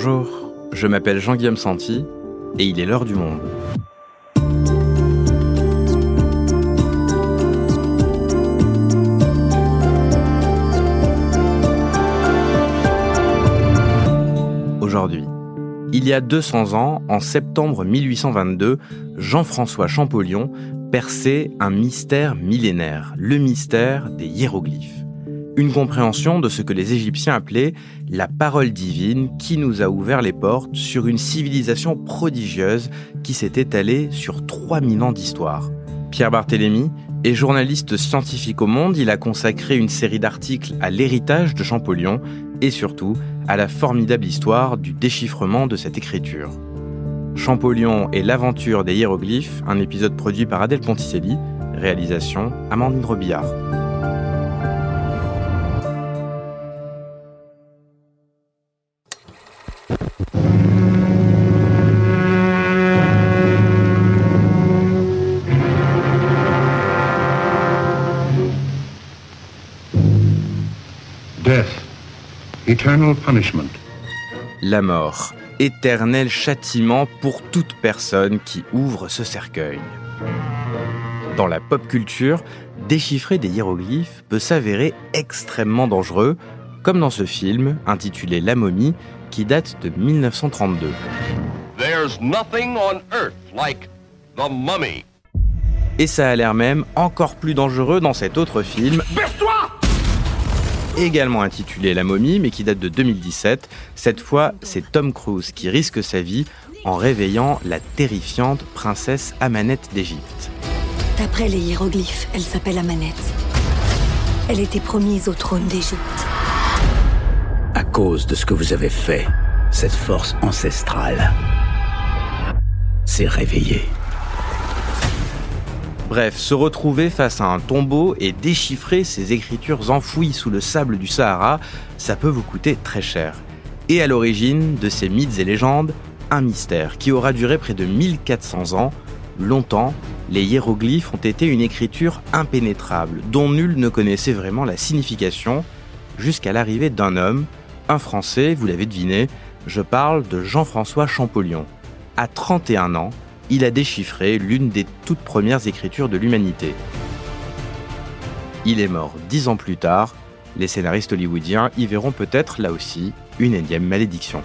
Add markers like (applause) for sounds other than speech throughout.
Bonjour, je m'appelle Jean-Guillaume Santi et il est l'heure du monde. Aujourd'hui, il y a 200 ans, en septembre 1822, Jean-François Champollion perçait un mystère millénaire, le mystère des hiéroglyphes une compréhension de ce que les Égyptiens appelaient la parole divine qui nous a ouvert les portes sur une civilisation prodigieuse qui s'est étalée sur 3000 ans d'histoire. Pierre Barthélemy est journaliste scientifique au monde, il a consacré une série d'articles à l'héritage de Champollion et surtout à la formidable histoire du déchiffrement de cette écriture. Champollion et l'aventure des hiéroglyphes, un épisode produit par Adèle Ponticelli, réalisation Amandine Robillard. La mort, éternel châtiment pour toute personne qui ouvre ce cercueil. Dans la pop culture, déchiffrer des hiéroglyphes peut s'avérer extrêmement dangereux, comme dans ce film intitulé La momie qui date de 1932. Et ça a l'air même encore plus dangereux dans cet autre film également intitulé La momie, mais qui date de 2017. Cette fois, c'est Tom Cruise qui risque sa vie en réveillant la terrifiante princesse Amanette d'Égypte. D'après les hiéroglyphes, elle s'appelle Amanette. Elle était promise au trône d'Égypte. À cause de ce que vous avez fait, cette force ancestrale s'est réveillée. Bref, se retrouver face à un tombeau et déchiffrer ces écritures enfouies sous le sable du Sahara, ça peut vous coûter très cher. Et à l'origine de ces mythes et légendes, un mystère qui aura duré près de 1400 ans. Longtemps, les hiéroglyphes ont été une écriture impénétrable, dont nul ne connaissait vraiment la signification, jusqu'à l'arrivée d'un homme, un Français, vous l'avez deviné, je parle de Jean-François Champollion. À 31 ans, il a déchiffré l'une des toutes premières écritures de l'humanité. Il est mort dix ans plus tard. Les scénaristes hollywoodiens y verront peut-être là aussi une énième malédiction.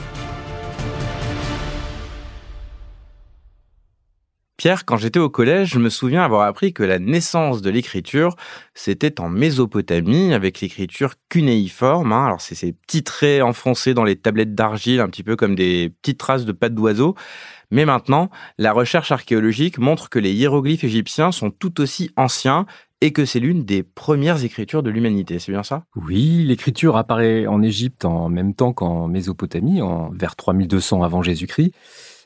Pierre, quand j'étais au collège, je me souviens avoir appris que la naissance de l'écriture, c'était en Mésopotamie, avec l'écriture cunéiforme. Hein. Alors, c'est ces petits traits enfoncés dans les tablettes d'argile, un petit peu comme des petites traces de pattes d'oiseaux. Mais maintenant, la recherche archéologique montre que les hiéroglyphes égyptiens sont tout aussi anciens et que c'est l'une des premières écritures de l'humanité. C'est bien ça? Oui, l'écriture apparaît en Égypte en même temps qu'en Mésopotamie, en vers 3200 avant Jésus-Christ.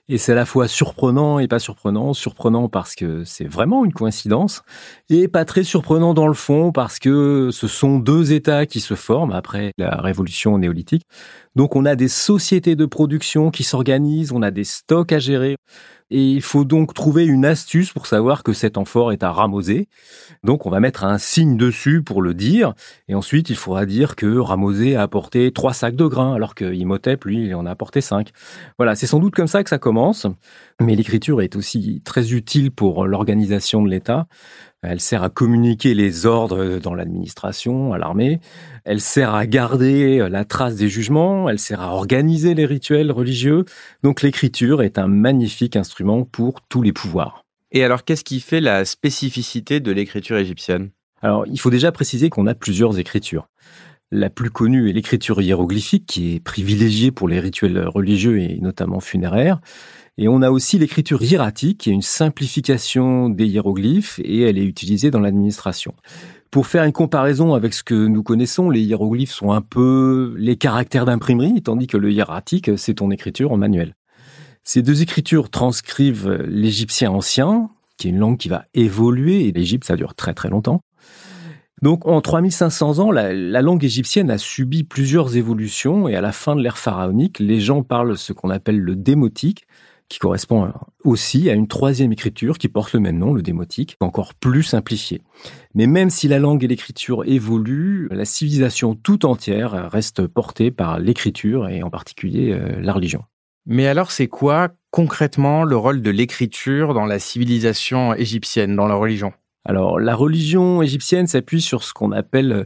Et c'est à la fois surprenant et pas surprenant. Surprenant parce que c'est vraiment une coïncidence et pas très surprenant dans le fond parce que ce sont deux États qui se forment après la révolution néolithique. Donc on a des sociétés de production qui s'organisent, on a des stocks à gérer. Et il faut donc trouver une astuce pour savoir que cet amphore est à ramoser. Donc on va mettre un signe dessus pour le dire. Et ensuite, il faudra dire que Ramosé a apporté trois sacs de grains, alors que Imhotep, lui, il en a apporté cinq. Voilà, c'est sans doute comme ça que ça commence. Mais l'écriture est aussi très utile pour l'organisation de l'État. Elle sert à communiquer les ordres dans l'administration, à l'armée. Elle sert à garder la trace des jugements. Elle sert à organiser les rituels religieux. Donc l'écriture est un magnifique instrument pour tous les pouvoirs. Et alors, qu'est-ce qui fait la spécificité de l'écriture égyptienne? Alors, il faut déjà préciser qu'on a plusieurs écritures. La plus connue est l'écriture hiéroglyphique, qui est privilégiée pour les rituels religieux et notamment funéraires. Et on a aussi l'écriture hiératique, qui est une simplification des hiéroglyphes, et elle est utilisée dans l'administration. Pour faire une comparaison avec ce que nous connaissons, les hiéroglyphes sont un peu les caractères d'imprimerie, tandis que le hiératique, c'est ton écriture en manuel. Ces deux écritures transcrivent l'égyptien ancien, qui est une langue qui va évoluer, et l'Égypte, ça dure très très longtemps. Donc en 3500 ans, la, la, langue égyptienne a subi plusieurs évolutions, et à la fin de l'ère pharaonique, les gens parlent ce qu'on appelle le démotique, qui correspond aussi à une troisième écriture qui porte le même nom, le démotique, encore plus simplifié. Mais même si la langue et l'écriture évoluent, la civilisation tout entière reste portée par l'écriture et en particulier euh, la religion. Mais alors c'est quoi concrètement le rôle de l'écriture dans la civilisation égyptienne, dans la religion? Alors la religion égyptienne s'appuie sur ce qu'on appelle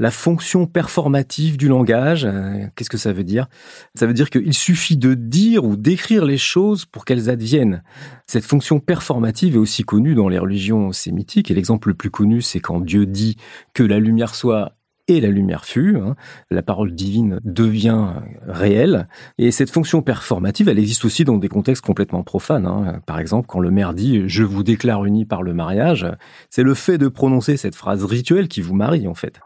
la fonction performative du langage. Euh, qu'est-ce que ça veut dire? Ça veut dire qu'il suffit de dire ou d'écrire les choses pour qu'elles adviennent. Cette fonction performative est aussi connue dans les religions sémitiques, et l'exemple le plus connu, c'est quand Dieu dit que la lumière soit et la lumière fut, hein. la parole divine devient réelle. Et cette fonction performative, elle existe aussi dans des contextes complètement profanes. Hein. Par exemple, quand le maire dit ⁇ Je vous déclare unis par le mariage ⁇ c'est le fait de prononcer cette phrase rituelle qui vous marie en fait.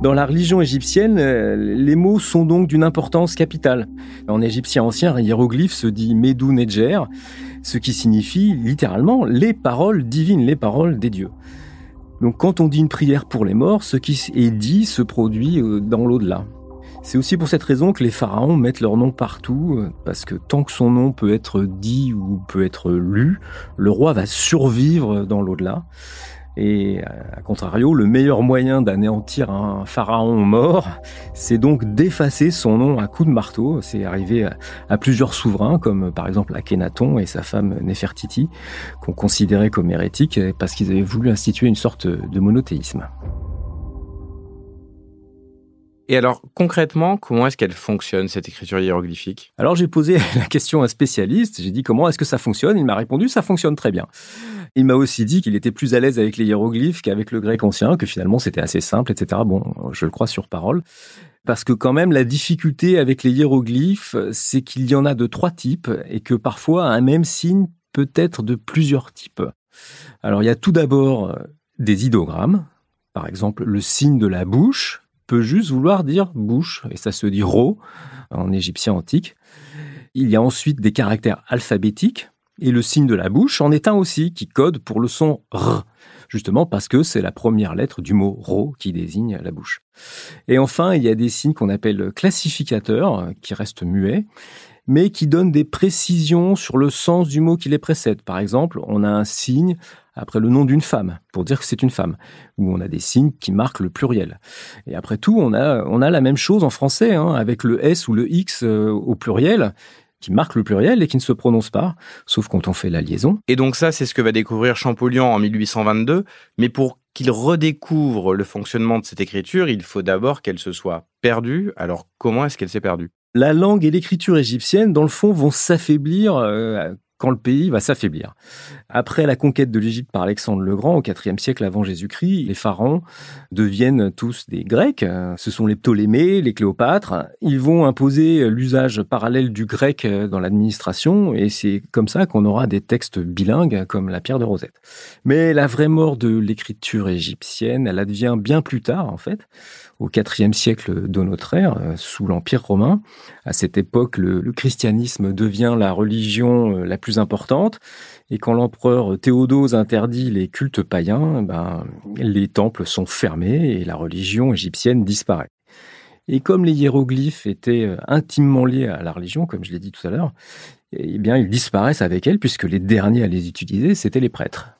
Dans la religion égyptienne, euh, les mots sont donc d'une importance capitale. En égyptien ancien, un hiéroglyphe se dit Medou Nedjer, ce qui signifie littéralement les paroles divines, les paroles des dieux. Donc quand on dit une prière pour les morts, ce qui est dit se produit euh, dans l'au-delà. C'est aussi pour cette raison que les pharaons mettent leur nom partout, euh, parce que tant que son nom peut être dit ou peut être lu, le roi va survivre dans l'au-delà. Et à contrario, le meilleur moyen d'anéantir un pharaon mort, c'est donc d'effacer son nom à coup de marteau. C'est arrivé à, plusieurs souverains, comme par exemple Akhenaton et sa femme Nefertiti, qu'on considérait comme hérétiques parce qu'ils avaient voulu instituer une sorte de monothéisme. Et alors, concrètement, comment est-ce qu'elle fonctionne, cette écriture hiéroglyphique? Alors, j'ai posé (laughs) la question à un spécialiste. J'ai dit, comment est-ce que ça fonctionne? Il m'a répondu, ça fonctionne très bien. Il m'a aussi dit qu'il était plus à l'aise avec les hiéroglyphes qu'avec le grec ancien, que finalement c'était assez simple, etc. Bon, je le crois sur parole. Parce que quand même, la difficulté avec les hiéroglyphes, c'est qu'il y en a de trois types et que parfois un même signe peut être de plusieurs types. Alors il y a tout d'abord euh, des idogrammes. Par exemple, le signe de la bouche peut juste vouloir dire bouche, et ça se dit ro en égyptien antique. Il y a ensuite des caractères alphabétiques, et le signe de la bouche en est un aussi, qui code pour le son R, justement parce que c'est la première lettre du mot ro qui désigne la bouche. Et enfin, il y a des signes qu'on appelle classificateurs, qui restent muets, mais qui donnent des précisions sur le sens du mot qui les précède. Par exemple, on a un signe après le nom d'une femme, pour dire que c'est une femme, ou on a des signes qui marquent le pluriel. Et après tout, on a, on a la même chose en français, hein, avec le S ou le X euh, au pluriel, qui marque le pluriel et qui ne se prononce pas, sauf quand on fait la liaison. Et donc ça, c'est ce que va découvrir Champollion en 1822, mais pour qu'il redécouvre le fonctionnement de cette écriture, il faut d'abord qu'elle se soit perdue. Alors comment est-ce qu'elle s'est perdue? La langue et l'écriture égyptienne, dans le fond, vont s'affaiblir euh, quand le pays va s'affaiblir. Après la conquête de l'Égypte par Alexandre le Grand au IVe siècle avant Jésus-Christ, les pharaons deviennent tous des Grecs. Ce sont les Ptolémées, les Cléopâtres. Ils vont imposer l'usage parallèle du grec dans l'administration et c'est comme ça qu'on aura des textes bilingues comme la pierre de Rosette. Mais la vraie mort de l'écriture égyptienne, elle advient bien plus tard en fait au IVe siècle de notre ère, sous l'Empire romain. À cette époque, le, christianisme devient la religion euh, la plus importante. Et quand l'empereur Théodose interdit les cultes païens, ben, les temples sont fermés et la religion égyptienne disparaît. Et comme les hiéroglyphes étaient euh, intimement liés à la religion, comme je l'ai dit tout à l'heure, eh bien, ils disparaissent avec elle puisque les derniers à les utiliser, c'étaient les prêtres.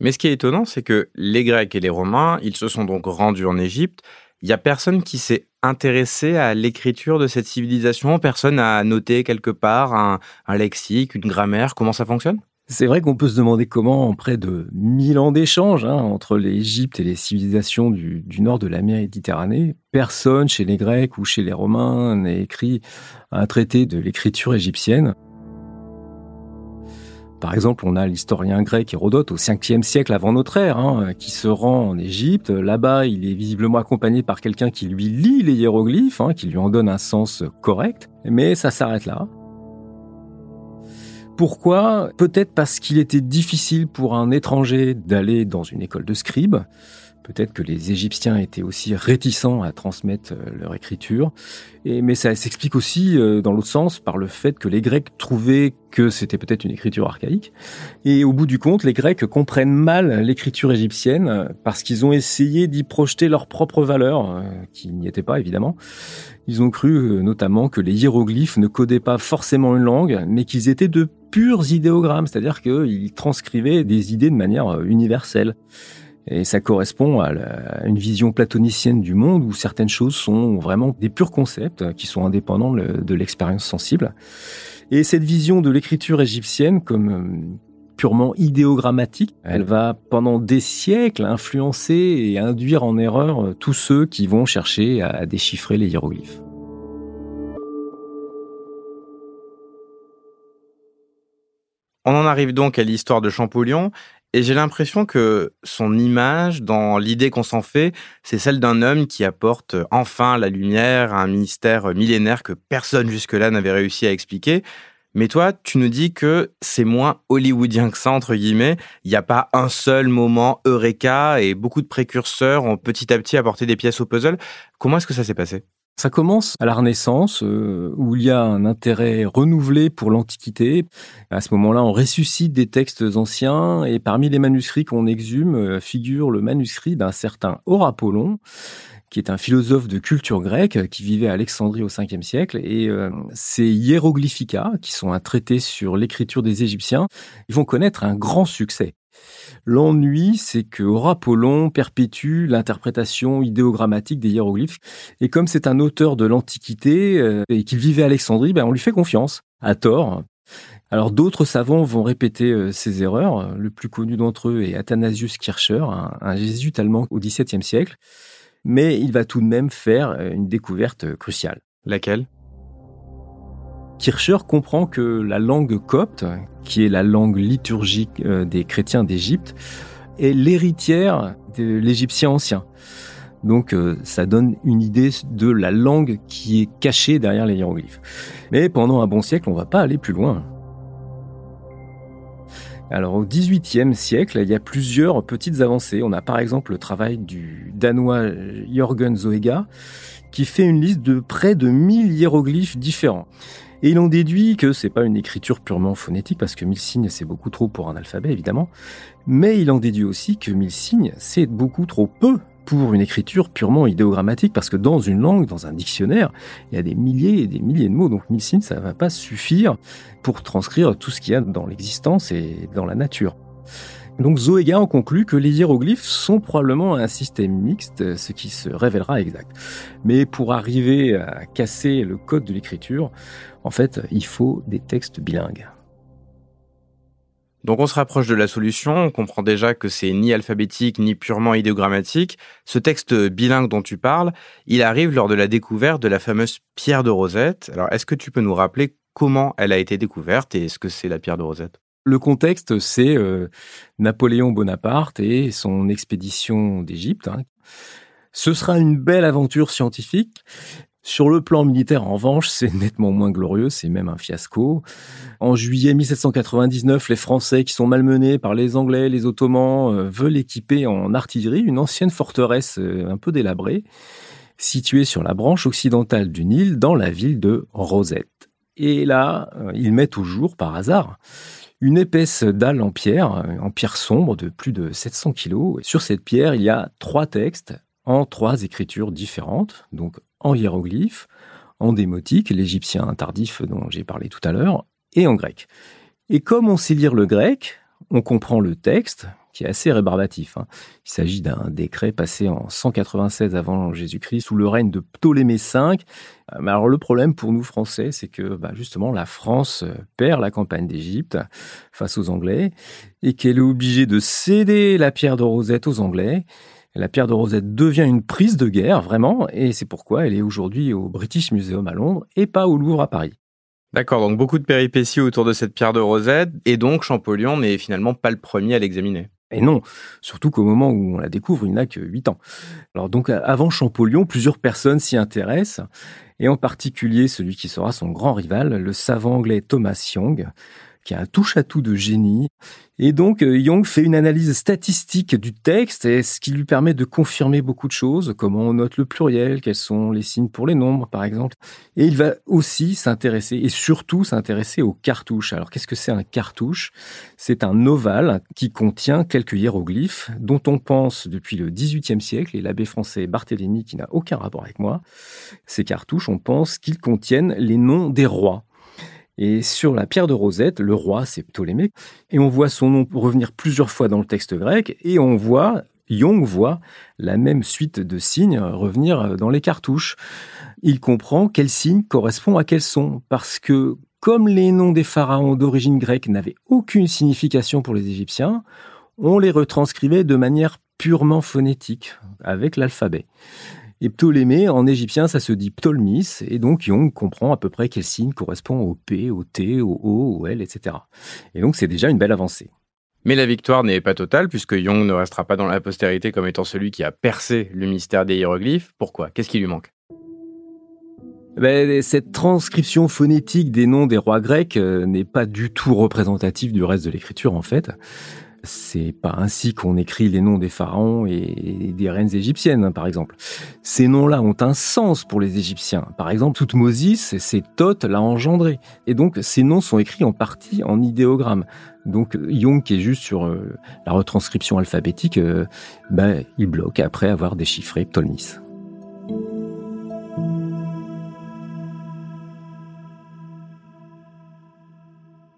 Mais ce qui est étonnant, c'est que les Grecs et les Romains, ils se sont donc rendus en Égypte il y a personne qui s'est intéressé à l'écriture de cette civilisation Personne n'a noté quelque part un, lexique, une grammaire Comment ça fonctionne? C'est vrai qu'on peut se demander comment, en près de 1000 ans d'échanges hein, entre l'Égypte et les civilisations du, nord de la Méditerranée, personne chez les Grecs ou chez les Romains n'a écrit un traité de l'écriture égyptienne. Par exemple, on a l'historien grec Hérodote au 5e siècle avant notre ère, hein, qui se rend en Égypte. Là-bas, il est visiblement accompagné par quelqu'un qui lui lit les hiéroglyphes, hein, qui lui en donne un sens correct. Mais ça s'arrête là. Pourquoi? Peut-être parce qu'il était difficile pour un étranger d'aller dans une école de scribe, Peut-être que les Égyptiens étaient aussi réticents à transmettre euh, leur écriture. Mais ça s'explique aussi, euh, dans l'autre sens, par le fait que les Grecs trouvaient que c'était peut-être une écriture archaïque. Et au bout du compte, les Grecs comprennent mal l'écriture égyptienne euh, parce qu'ils ont essayé d'y projeter leurs propres valeurs, qui n'y étaient pas évidemment. Ils ont cru notamment que les hiéroglyphes ne codaient pas forcément une langue, mais qu'ils étaient de purs idéogrammes, c'est-à-dire qu'ils transcrivaient des idées de manière universelle. Et ça correspond à, une vision platonicienne du monde où certaines choses sont vraiment des purs concepts qui sont indépendants de l'expérience sensible. Et cette vision de l'écriture égyptienne comme euh, purement idéogrammatique, elle va pendant des siècles influencer et induire en erreur euh, tous ceux qui vont chercher à déchiffrer les hiéroglyphes. On en arrive donc à l'histoire de Champollion et j'ai l'impression que son image, dans l'idée qu'on s'en fait, c'est celle d'un homme qui apporte enfin la lumière à un mystère millénaire que personne jusque-là n'avait réussi à expliquer. Mais toi, tu nous dis que c'est moins hollywoodien que ça, entre guillemets. Il n'y a pas un seul moment eureka et beaucoup de précurseurs ont petit à petit apporté des pièces au puzzle. Comment est-ce que ça s'est passé? Ça commence à la Renaissance, euh, où il y a un intérêt renouvelé pour l'Antiquité. À ce moment-là, on ressuscite des textes anciens, et parmi les manuscrits qu'on exhume euh, figure le manuscrit d'un certain Horapollon, qui est un philosophe de culture grecque qui vivait à Alexandrie au 5e siècle. Et euh, ces qui sont un traité sur l'écriture des Égyptiens, ils vont connaître un grand succès. L'ennui, c'est que Apollon perpétue l'interprétation idéogrammatique des hiéroglyphes. Et comme c'est un auteur de l'Antiquité euh, et qu'il vivait à Alexandrie, ben on lui fait confiance, à tort. Alors d'autres savants vont répéter euh, ces erreurs. Le plus connu d'entre eux est Athanasius Kircher, un, un jésuite allemand au XVIIe siècle. Mais il va tout de même faire euh, une découverte cruciale. Laquelle? Kircher comprend que la langue copte, qui est la langue liturgique euh, des chrétiens d'Égypte, est l'héritière de l'égyptien ancien. Donc euh, ça donne une idée de la langue qui est cachée derrière les hiéroglyphes. Mais pendant un bon siècle, on ne va pas aller plus loin. Alors au XVIIIe siècle, il y a plusieurs petites avancées. On a par exemple le travail du danois Jürgen Zoega qui fait une liste de près de 1000 hiéroglyphes différents. Et il en déduit que c'est pas une écriture purement phonétique, parce que mille signes, c'est beaucoup trop pour un alphabet, évidemment. Mais il en déduit aussi que mille signes, c'est beaucoup trop peu pour une écriture purement idéogrammatique, parce que dans une langue, dans un dictionnaire, il y a des milliers et des milliers de mots, donc mille signes, ça va pas suffire pour transcrire tout ce qu'il y a dans l'existence et dans la nature. Donc Zoéga en conclut que les hiéroglyphes sont probablement un système mixte, ce qui se révélera exact. Mais pour arriver à casser le code de l'écriture, en fait, il faut des textes bilingues. Donc on se rapproche de la solution, on comprend déjà que c'est ni alphabétique ni purement idéogrammatique. Ce texte bilingue dont tu parles, il arrive lors de la découverte de la fameuse pierre de Rosette. Alors est-ce que tu peux nous rappeler comment elle a été découverte et ce que c'est la pierre de Rosette? Le contexte, c'est euh, Napoléon Bonaparte et son expédition d'Égypte. Hein. Ce sera une belle aventure scientifique. Sur le plan militaire, en revanche, c'est nettement moins glorieux, c'est même un fiasco. En juillet 1799, les Français, qui sont malmenés par les Anglais, les Ottomans, euh, veulent équiper en artillerie une ancienne forteresse euh, un peu délabrée, située sur la branche occidentale du Nil, dans la ville de Rosette. Et là, ils mettent au jour, par hasard, une épaisse dalle en pierre, en pierre sombre de plus de 700 kilos. Sur cette pierre, il y a trois textes en trois écritures différentes, donc en hiéroglyphe, en démotique, l'égyptien tardif dont j'ai parlé tout à l'heure, et en grec. Et comme on sait lire le grec, on comprend le texte, qui est assez rébarbatif. Hein. Il s'agit d'un décret passé en 196 avant Jésus-Christ sous le règne de Ptolémée V. Euh, mais alors le problème pour nous Français, c'est que bah, justement la France euh, perd la campagne d'Égypte face aux Anglais et qu'elle est obligée de céder la pierre de Rosette aux Anglais. La pierre de Rosette devient une prise de guerre, vraiment, et c'est pourquoi elle est aujourd'hui au British Museum à Londres et pas au Louvre à Paris. D'accord, donc beaucoup de péripéties autour de cette pierre de Rosette, et donc Champollion n'est finalement pas le premier à l'examiner. Et non, surtout qu'au moment où on la découvre, il n'a que 8 ans. Alors donc avant Champollion, plusieurs personnes s'y intéressent, et en particulier celui qui sera son grand rival, le savant anglais Thomas Young, qui est un touche-à-tout de génie. Et donc, euh, Young fait une analyse statistique du texte, ce qui lui permet de confirmer beaucoup de choses, comment on note le pluriel, quels sont les signes pour les nombres, par exemple. Et il va aussi s'intéresser, et surtout s'intéresser aux cartouches. Alors, qu'est-ce que c'est un cartouche? C'est un ovale qui contient quelques hiéroglyphes, dont on pense depuis le XVIIIe siècle, et l'abbé français Barthélemy, qui n'a aucun rapport avec moi, ces cartouches, on pense qu'ils contiennent les noms des rois. Et sur la pierre de Rosette, le roi, c'est Ptolémée. Et on voit son nom revenir plusieurs fois dans le texte grec. Et on voit, Young voit la même suite de signes revenir dans les cartouches. Il comprend quel signe correspond à quel son. Parce que, comme les noms des pharaons d'origine grecque n'avaient aucune signification pour les Égyptiens, on les retranscrivait de manière purement phonétique, avec l'alphabet. Et Ptolémée, en égyptien, ça se dit Ptolmis, et donc Young comprend à peu près quel signe correspond au P, au T, au O, au L, etc. Et donc c'est déjà une belle avancée. Mais la victoire n'est pas totale, puisque Young ne restera pas dans la postérité comme étant celui qui a percé le mystère des hiéroglyphes. Pourquoi? Qu'est-ce qui lui manque? Ben, cette transcription phonétique des noms des rois grecs euh, n'est pas du tout représentative du reste de l'écriture en fait. C'est pas ainsi qu'on écrit les noms des pharaons et des reines égyptiennes, hein, par exemple. Ces noms-là ont un sens pour les Égyptiens. Par exemple, Toutmosis, c'est Thoth l'a engendré. Et donc, ces noms sont écrits en partie en idéogramme. Donc, Young, qui est juste sur euh, la retranscription alphabétique, euh, ben, il bloque après avoir déchiffré Ptolémée.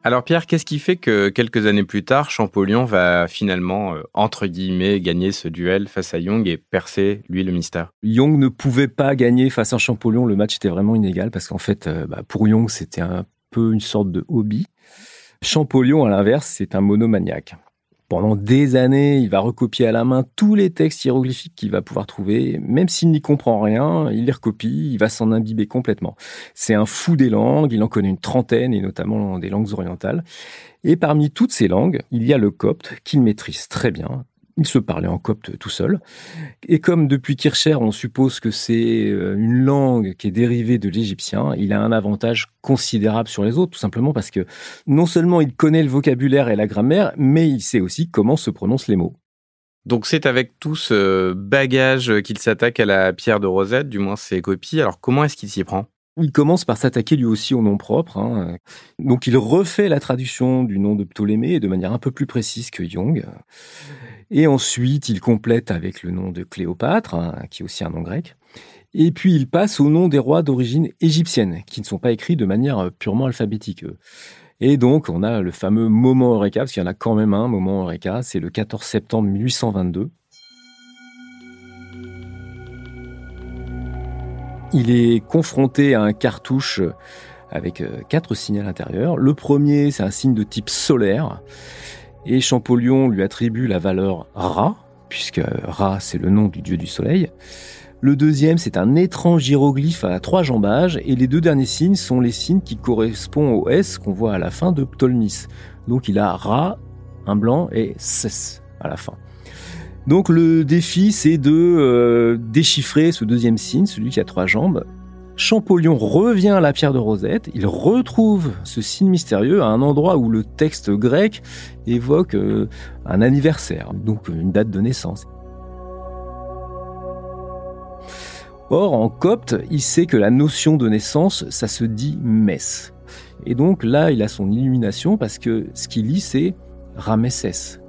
Alors Pierre, qu'est-ce qui fait que quelques années plus tard, Champollion va finalement, euh, entre guillemets, gagner ce duel face à Young et percer, lui, le mystère? Young ne pouvait pas gagner face à Champollion, le match était vraiment inégal parce qu'en fait, euh, bah, pour Young, c'était un peu une sorte de hobby. Champollion, à l'inverse, c'est un monomaniaque pendant des années, il va recopier à la main tous les textes hiéroglyphiques qu'il va pouvoir trouver. Même s'il n'y comprend rien, il les recopie, il va s'en imbiber complètement. C'est un fou des langues, il en connaît une trentaine, et notamment des langues orientales. Et parmi toutes ces langues, il y a le copte qu'il maîtrise très bien, il se parlait en copte tout seul. Et comme depuis Kircher, on suppose que c'est euh, une langue qui est dérivée de l'égyptien, il a un avantage considérable sur les autres, tout simplement parce que non seulement il connaît le vocabulaire et la grammaire, mais il sait aussi comment se prononcent les mots. Donc c'est avec tout ce bagage qu'il s'attaque à la pierre de Rosette, du moins ses copies. Alors comment est-ce qu'il s'y prend? Il commence par s'attaquer lui aussi au nom propre. Hein. Donc il refait la traduction du nom de Ptolémée de manière un peu plus précise que Young. Et ensuite, il complète avec le nom de Cléopâtre, hein, qui est aussi un nom grec. Et puis, il passe au nom des rois d'origine égyptienne, qui ne sont pas écrits de manière euh, purement alphabétique. Et donc, on a le fameux moment Eureka, parce qu'il y en a quand même un moment Eureka, c'est le 14 septembre 1822. Il est confronté à un cartouche avec euh, quatre signes à l'intérieur. Le premier, c'est un signe de type solaire. Et Champollion lui attribue la valeur Ra, puisque Ra c'est le nom du dieu du soleil. Le deuxième, c'est un étrange hiéroglyphe à trois jambages, et les deux derniers signes sont les signes qui correspondent au S qu'on voit à la fin de Ptolémée. Donc il a Ra, un blanc, et Ses à la fin. Donc le défi, c'est de euh, déchiffrer ce deuxième signe, celui qui a trois jambes, Champollion revient à la pierre de Rosette, il retrouve ce signe mystérieux à un endroit où le texte grec évoque euh, un anniversaire, donc une date de naissance. Or, en copte, il sait que la notion de naissance, ça se dit mess. Et donc là, il a son illumination parce que ce qu'il lit, c'est Ramesses.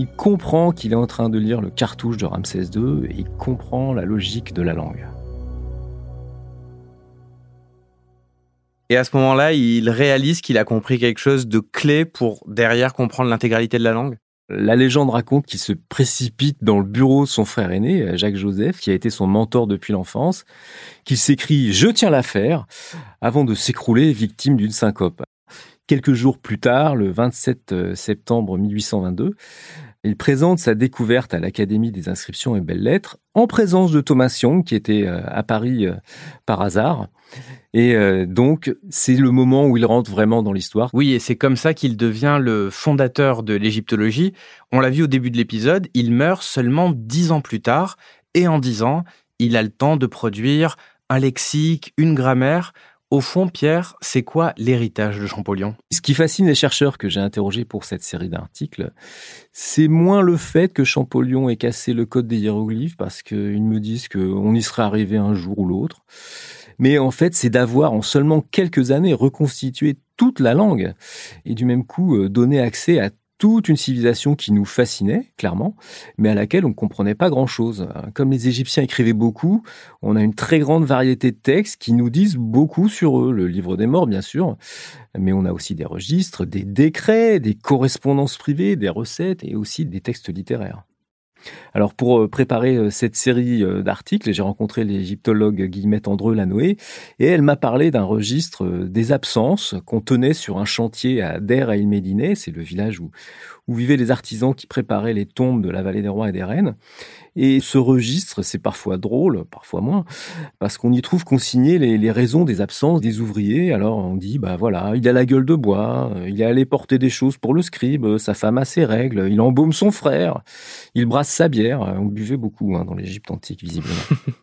Il comprend qu'il est en train de lire le cartouche de Ramsès II et il comprend la logique de la langue. Et à ce moment-là, il réalise qu'il a compris quelque chose de clé pour derrière comprendre l'intégralité de la langue? La légende raconte qu'il se précipite dans le bureau de son frère aîné, Jacques Joseph, qui a été son mentor depuis l'enfance, qu'il s'écrit ⁇ Je tiens l'affaire !⁇ avant de s'écrouler victime d'une syncope. Quelques jours plus tard, le 27 euh, septembre 1822, il présente sa découverte à l'Académie des inscriptions et belles-lettres en présence de Thomas Young, qui était euh, à Paris euh, par hasard. Et euh, donc, c'est le moment où il rentre vraiment dans l'histoire. Oui, et c'est comme ça qu'il devient le fondateur de l'égyptologie. On l'a vu au début de l'épisode, il meurt seulement dix ans plus tard, et en dix ans, il a le temps de produire un lexique, une grammaire. Au fond, Pierre, c'est quoi l'héritage de Champollion? Ce qui fascine les chercheurs que j'ai interrogés pour cette série d'articles, c'est moins le fait que Champollion ait cassé le code des hiéroglyphes, parce qu'ils me disent qu'on y serait arrivé un jour ou l'autre. Mais en fait, c'est d'avoir en seulement quelques années reconstitué toute la langue et du même coup euh, donné accès à toute une civilisation qui nous fascinait, clairement, mais à laquelle on ne comprenait pas grand-chose. Comme les Égyptiens écrivaient beaucoup, on a une très grande variété de textes qui nous disent beaucoup sur eux. Le livre des morts, bien sûr, mais on a aussi des registres, des décrets, des correspondances privées, des recettes et aussi des textes littéraires. Alors pour euh, préparer euh, cette série euh, d'articles, j'ai rencontré l'égyptologue Guillemette Andreu Lanoé et elle m'a parlé d'un registre des absences qu'on tenait sur un chantier à Der El Médine, c'est le village où, où vivaient les artisans qui préparaient les tombes de la vallée des rois et des reines. Et ce registre, c'est parfois drôle, parfois moins, parce qu'on y trouve consignées les, raisons des absences des ouvriers. Alors on dit, bah voilà, il a la gueule de bois, il est allé porter des choses pour le scribe, sa femme a ses règles, il embaume son frère, il brasse sa bière. On buvait beaucoup hein, dans l'Égypte antique, visiblement.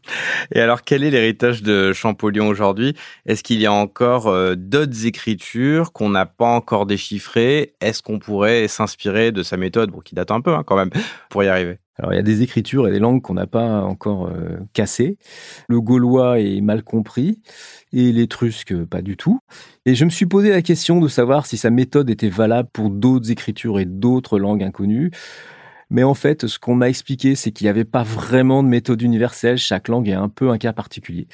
(laughs) Et alors, quel est l'héritage de Champollion aujourd'hui? Est-ce qu'il y a encore euh, d'autres écritures qu'on n'a pas encore déchiffrées? Est-ce qu'on pourrait s'inspirer de sa méthode, qui date un peu hein, quand même, (laughs) pour y arriver alors il y a des écritures et des langues qu'on n'a pas encore euh, cassées. Le gaulois est mal compris et l'étrusque pas du tout. Et je me suis posé la question de savoir si sa méthode était valable pour d'autres écritures et d'autres langues inconnues. Mais en fait, ce qu'on m'a expliqué, c'est qu'il n'y avait pas vraiment de méthode universelle. Chaque langue est un peu un cas particulier.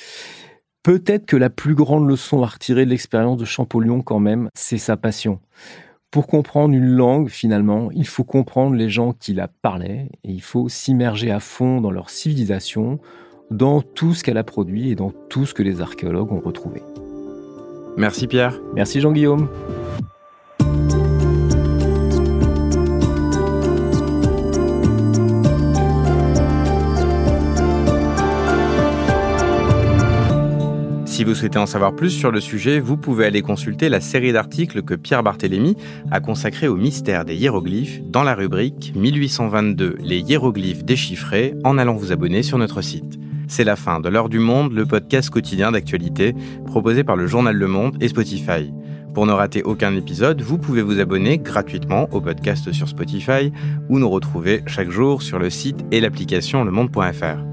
Peut-être que la plus grande leçon à retirer de l'expérience de Champollion quand même, c'est sa passion. Pour comprendre une langue, finalement, il faut comprendre les gens qui la parlaient et il faut s'immerger à fond dans leur civilisation, dans tout ce qu'elle a produit et dans tout ce que les archéologues ont retrouvé. Merci Pierre. Merci Jean-Guillaume. Si vous souhaitez en savoir plus sur le sujet, vous pouvez aller consulter la série d'articles que Pierre Barthélémy a consacré au mystère des hiéroglyphes dans la rubrique 1822 Les hiéroglyphes déchiffrés en allant vous abonner sur notre site. C'est la fin de l'heure du monde, le podcast quotidien d'actualité proposé par le journal Le Monde et Spotify. Pour ne rater aucun épisode, vous pouvez vous abonner gratuitement au podcast sur Spotify ou nous retrouver chaque jour sur le site et l'application lemonde.fr.